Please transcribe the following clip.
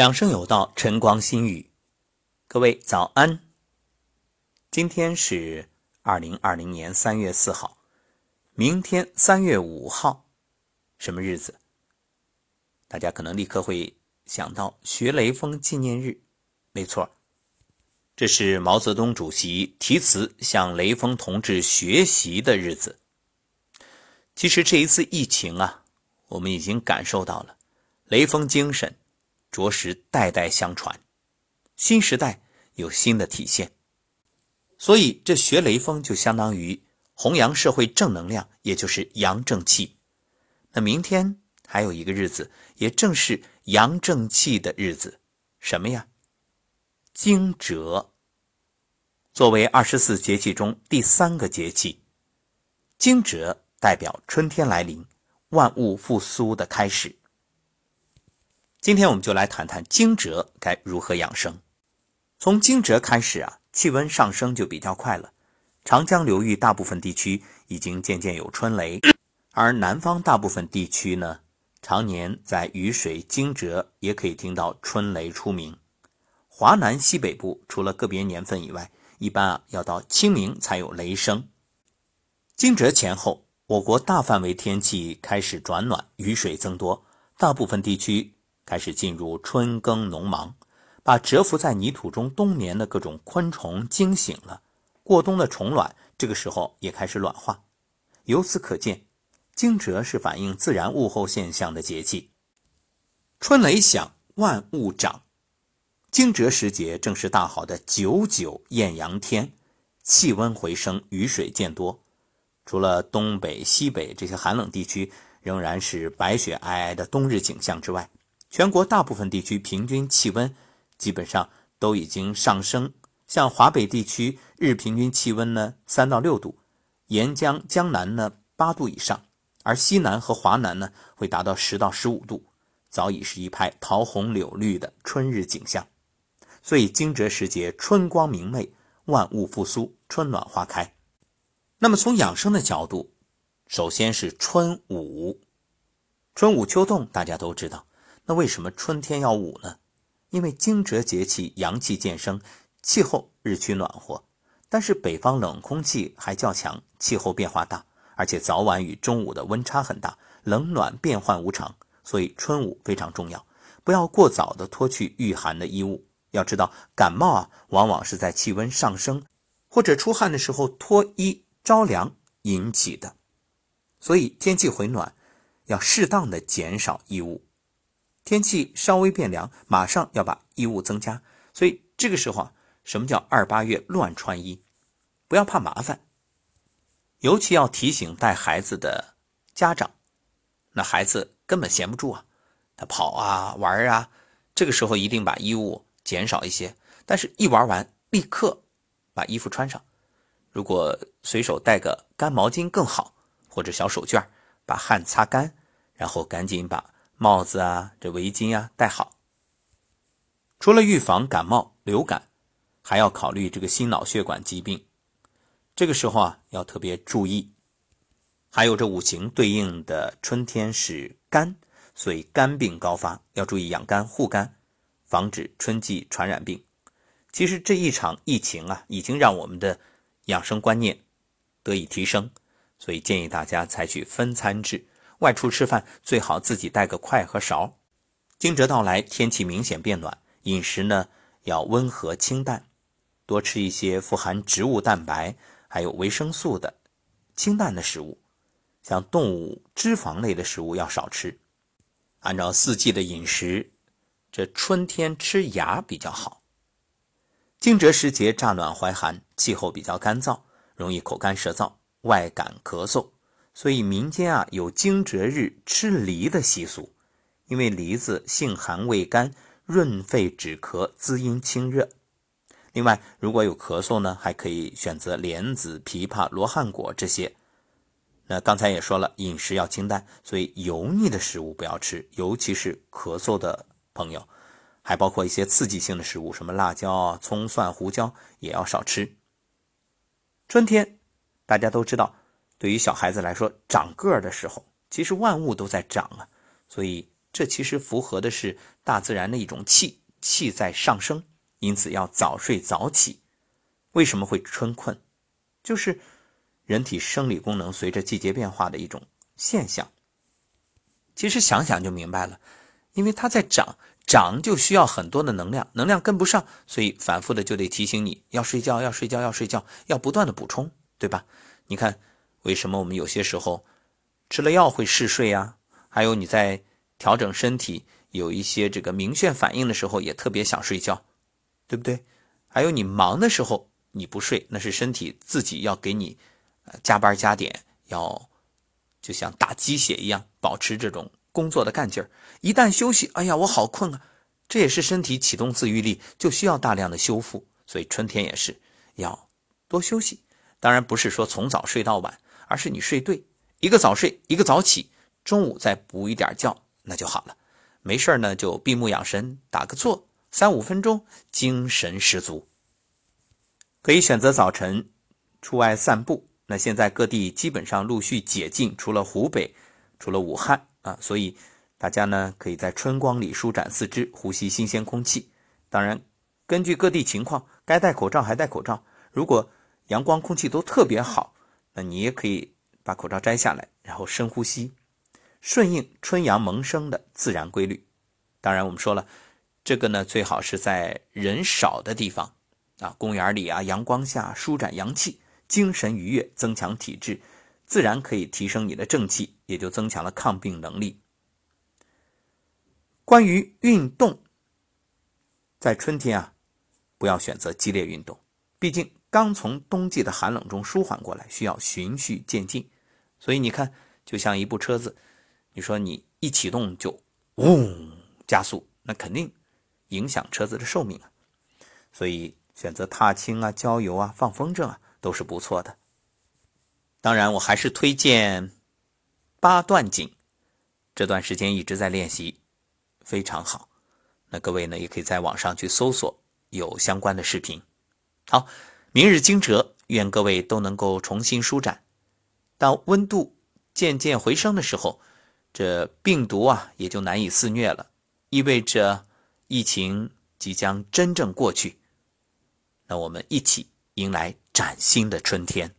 养生有道，晨光心语。各位早安。今天是二零二零年三月四号，明天三月五号，什么日子？大家可能立刻会想到学雷锋纪念日。没错，这是毛泽东主席题词向雷锋同志学习的日子。其实这一次疫情啊，我们已经感受到了雷锋精神。着实代代相传，新时代有新的体现，所以这学雷锋就相当于弘扬社会正能量，也就是阳正气。那明天还有一个日子，也正是阳正气的日子，什么呀？惊蛰。作为二十四节气中第三个节气，惊蛰代表春天来临，万物复苏的开始。今天我们就来谈谈惊蛰该如何养生。从惊蛰开始啊，气温上升就比较快了。长江流域大部分地区已经渐渐有春雷，而南方大部分地区呢，常年在雨水惊蛰，也可以听到春雷出鸣。华南西北部除了个别年份以外，一般啊要到清明才有雷声。惊蛰前后，我国大范围天气开始转暖，雨水增多，大部分地区。开始进入春耕农忙，把蛰伏在泥土中冬眠的各种昆虫惊醒了。过冬的虫卵这个时候也开始卵化。由此可见，惊蛰是反映自然物候现象的节气。春雷响，万物长。惊蛰时节正是大好的九九艳阳天，气温回升，雨水渐多。除了东北、西北这些寒冷地区仍然是白雪皑皑的冬日景象之外，全国大部分地区平均气温基本上都已经上升，像华北地区日平均气温呢三到六度，沿江江南呢八度以上，而西南和华南呢会达到十到十五度，早已是一派桃红柳绿的春日景象。所以惊蛰时节春光明媚，万物复苏，春暖花开。那么从养生的角度，首先是春捂，春捂秋冻，大家都知道。那为什么春天要捂呢？因为惊蛰节气阳气渐生，气候日趋暖和，但是北方冷空气还较强，气候变化大，而且早晚与中午的温差很大，冷暖变换无常，所以春捂非常重要。不要过早的脱去御寒的衣物。要知道，感冒啊，往往是在气温上升或者出汗的时候脱衣着凉引起的，所以天气回暖，要适当的减少衣物。天气稍微变凉，马上要把衣物增加，所以这个时候啊，什么叫二八月乱穿衣？不要怕麻烦，尤其要提醒带孩子的家长，那孩子根本闲不住啊，他跑啊玩啊，这个时候一定把衣物减少一些，但是一玩完立刻把衣服穿上，如果随手带个干毛巾更好，或者小手绢把汗擦干，然后赶紧把。帽子啊，这围巾啊，戴好。除了预防感冒、流感，还要考虑这个心脑血管疾病。这个时候啊，要特别注意。还有这五行对应的春天是肝，所以肝病高发，要注意养肝护肝，防止春季传染病。其实这一场疫情啊，已经让我们的养生观念得以提升，所以建议大家采取分餐制。外出吃饭最好自己带个筷和勺。惊蛰到来，天气明显变暖，饮食呢要温和清淡，多吃一些富含植物蛋白还有维生素的清淡的食物，像动物脂肪类的食物要少吃。按照四季的饮食，这春天吃芽比较好。惊蛰时节乍暖还寒，气候比较干燥，容易口干舌燥、外感咳嗽。所以民间啊有惊蛰日吃梨的习俗，因为梨子性寒味甘，润肺止咳，滋阴清热。另外，如果有咳嗽呢，还可以选择莲子、枇杷、罗汉果这些。那刚才也说了，饮食要清淡，所以油腻的食物不要吃，尤其是咳嗽的朋友，还包括一些刺激性的食物，什么辣椒啊、葱、蒜、胡椒也要少吃。春天，大家都知道。对于小孩子来说，长个儿的时候，其实万物都在长啊，所以这其实符合的是大自然的一种气，气在上升，因此要早睡早起。为什么会春困？就是人体生理功能随着季节变化的一种现象。其实想想就明白了，因为它在长，长就需要很多的能量，能量跟不上，所以反复的就得提醒你要睡觉，要睡觉，要睡觉，要不断的补充，对吧？你看，为什么我们有些时候吃了药会嗜睡呀？还有你在调整身体有一些这个明显反应的时候，也特别想睡觉，对不对？还有你忙的时候你不睡，那是身体自己要给你加班加点，要就像打鸡血一样，保持这种工作的干劲儿。一旦休息，哎呀，我好困啊！这也是身体启动自愈力，就需要大量的修复。所以春天也是要多休息。当然不是说从早睡到晚，而是你睡对，一个早睡，一个早起。中午再补一点觉，那就好了。没事呢，就闭目养神，打个坐，三五分钟，精神十足。可以选择早晨出外散步。那现在各地基本上陆续解禁，除了湖北，除了武汉啊，所以大家呢可以在春光里舒展四肢，呼吸新鲜空气。当然，根据各地情况，该戴口罩还戴口罩。如果阳光空气都特别好，那你也可以把口罩摘下来，然后深呼吸。顺应春阳萌生的自然规律，当然我们说了，这个呢最好是在人少的地方啊，公园里啊，阳光下舒展阳气，精神愉悦，增强体质，自然可以提升你的正气，也就增强了抗病能力。关于运动，在春天啊，不要选择激烈运动，毕竟刚从冬季的寒冷中舒缓过来，需要循序渐进。所以你看，就像一部车子。你说你一启动就嗡加速，那肯定影响车子的寿命啊。所以选择踏青啊、郊游啊、放风筝啊都是不错的。当然，我还是推荐八段锦，这段时间一直在练习，非常好。那各位呢，也可以在网上去搜索有相关的视频。好，明日惊蛰，愿各位都能够重新舒展。当温度渐渐回升的时候。这病毒啊，也就难以肆虐了，意味着疫情即将真正过去。那我们一起迎来崭新的春天。